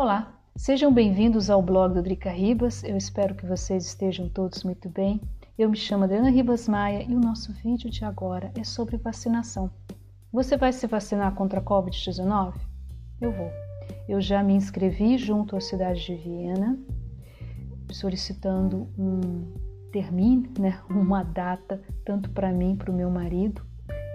Olá, sejam bem-vindos ao blog do Drica Ribas. Eu espero que vocês estejam todos muito bem. Eu me chamo Adriana Ribas Maia e o nosso vídeo de agora é sobre vacinação. Você vai se vacinar contra a Covid-19? Eu vou. Eu já me inscrevi junto à cidade de Viena, solicitando um termine, né, uma data, tanto para mim, para o meu marido,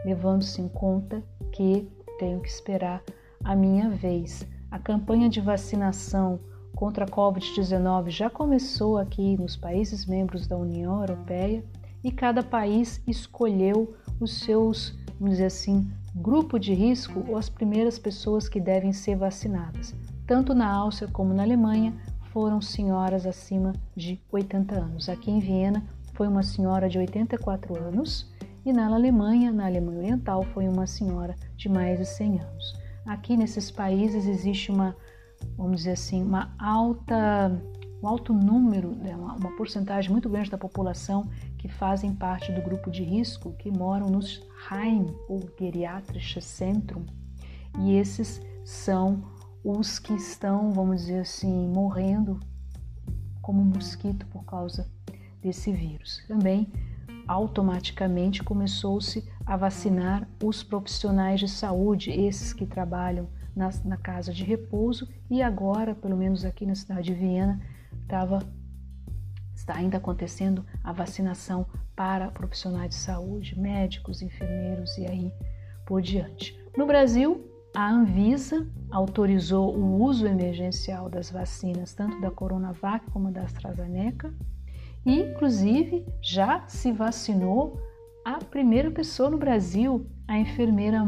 levando-se em conta que tenho que esperar a minha vez. A campanha de vacinação contra a Covid-19 já começou aqui nos países membros da União Europeia e cada país escolheu os seus, vamos dizer assim, grupo de risco ou as primeiras pessoas que devem ser vacinadas. Tanto na Áustria como na Alemanha foram senhoras acima de 80 anos. Aqui em Viena foi uma senhora de 84 anos e na Alemanha, na Alemanha Oriental, foi uma senhora de mais de 100 anos. Aqui nesses países existe uma, vamos dizer assim, uma alta, um alto número, né, uma, uma porcentagem muito grande da população que fazem parte do grupo de risco, que moram nos Heim ou Geriatrische Zentrum, e esses são os que estão, vamos dizer assim, morrendo como mosquito por causa desse vírus. Também automaticamente começou-se a vacinar os profissionais de saúde, esses que trabalham na, na, casa de repouso, e agora, pelo menos aqui na cidade de Viena, estava está ainda acontecendo a vacinação para profissionais de saúde, médicos, enfermeiros e aí por diante. No Brasil, a Anvisa autorizou o uso emergencial das vacinas, tanto da Coronavac como da AstraZeneca, e inclusive já se vacinou a primeira pessoa no Brasil, a enfermeira,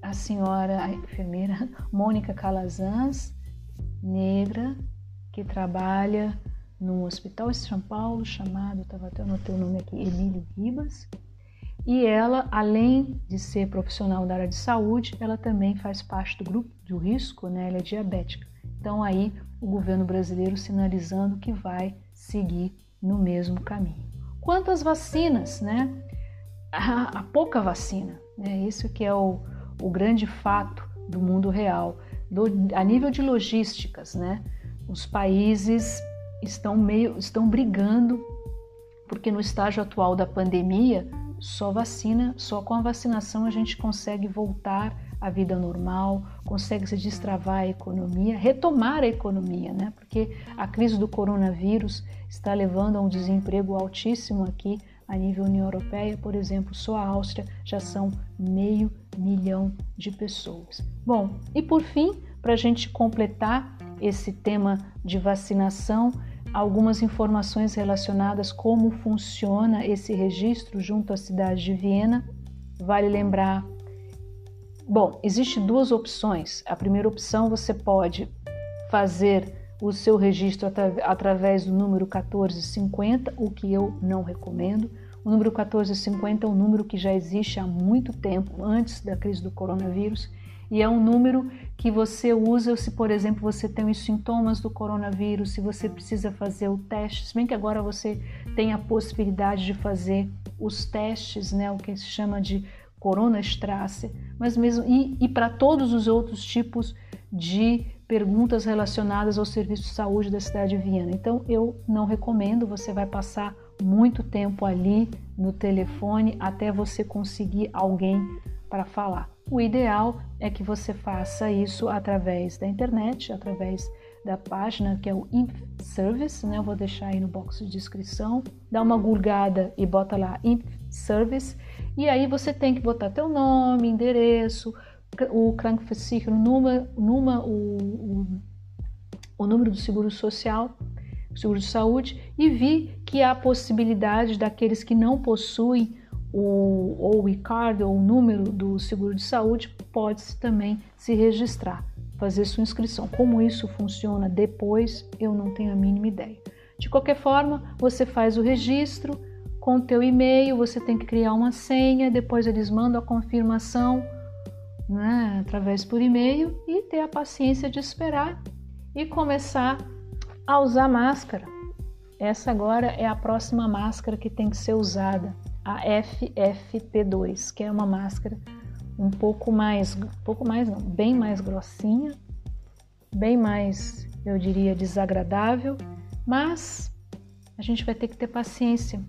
a senhora, a enfermeira Mônica Calazans, negra, que trabalha num hospital em São Paulo chamado, estava até anotei o nome aqui, Emílio Ribas, e ela, além de ser profissional da área de saúde, ela também faz parte do grupo de risco, né? Ela é diabética. Então aí o governo brasileiro sinalizando que vai seguir no mesmo caminho. Quanto às vacinas, né? A, a pouca vacina, né? Isso que é o, o grande fato do mundo real. Do, a nível de logísticas, né? Os países estão meio estão brigando porque no estágio atual da pandemia só vacina, só com a vacinação a gente consegue voltar à vida normal, consegue se destravar a economia, retomar a economia, né? Porque a crise do coronavírus está levando a um desemprego altíssimo aqui a nível União Europeia, por exemplo, só a Áustria já são meio milhão de pessoas. Bom, e por fim, para a gente completar esse tema de vacinação, algumas informações relacionadas como funciona esse registro junto à cidade de Viena. Vale lembrar, bom, existe duas opções. A primeira opção você pode fazer o seu registro atra através do número 1450, o que eu não recomendo. O número 1450 é um número que já existe há muito tempo, antes da crise do coronavírus, e é um número que você usa se, por exemplo, você tem os sintomas do coronavírus, se você precisa fazer o teste, se bem que agora você tem a possibilidade de fazer os testes, né, o que se chama de Corona Strasse, mas mesmo e, e para todos os outros tipos de perguntas relacionadas ao serviço de saúde da cidade de Viena. Então eu não recomendo, você vai passar muito tempo ali no telefone até você conseguir alguém para falar. O ideal é que você faça isso através da internet, através da página que é o Imp Service, né? Eu vou deixar aí no box de descrição. Dá uma gulgada e bota lá Imp Service e aí você tem que botar teu nome, endereço, o Krankenversicherung, numa, numa o, o, o número do seguro social, seguro de saúde e vi que há possibilidade daqueles que não possuem o, ou o ICARD ou o número do seguro de saúde, pode-se também se registrar, fazer sua inscrição. Como isso funciona depois, eu não tenho a mínima ideia. De qualquer forma, você faz o registro com o teu e-mail, você tem que criar uma senha, depois eles mandam a confirmação né, através por e-mail e ter a paciência de esperar e começar a usar máscara. Essa agora é a próxima máscara que tem que ser usada a FFP2, que é uma máscara um pouco mais, um pouco mais não, bem mais grossinha bem mais, eu diria, desagradável, mas a gente vai ter que ter paciência.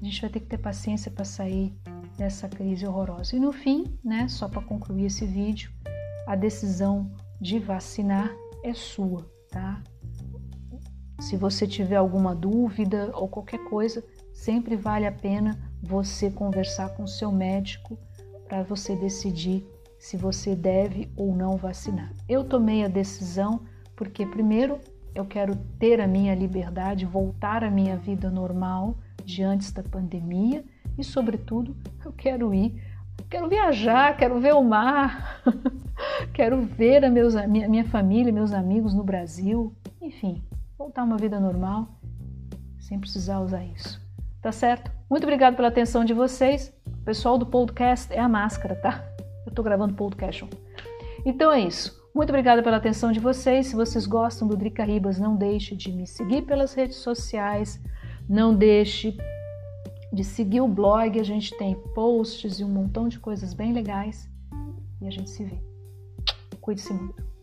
A gente vai ter que ter paciência para sair dessa crise horrorosa. E no fim, né, só para concluir esse vídeo, a decisão de vacinar é sua, tá? Se você tiver alguma dúvida ou qualquer coisa, sempre vale a pena você conversar com o seu médico para você decidir se você deve ou não vacinar. Eu tomei a decisão porque, primeiro, eu quero ter a minha liberdade, voltar à minha vida normal de antes da pandemia e, sobretudo, eu quero ir, quero viajar, quero ver o mar, quero ver a, meus, a minha, minha família, meus amigos no Brasil, enfim, voltar a uma vida normal sem precisar usar isso. Tá certo? Muito obrigado pela atenção de vocês. O pessoal do podcast é a máscara, tá? Eu tô gravando podcast. Então é isso. Muito obrigada pela atenção de vocês. Se vocês gostam do Drica Ribas, não deixe de me seguir pelas redes sociais. Não deixe de seguir o blog. A gente tem posts e um montão de coisas bem legais. E a gente se vê. Cuide-se muito.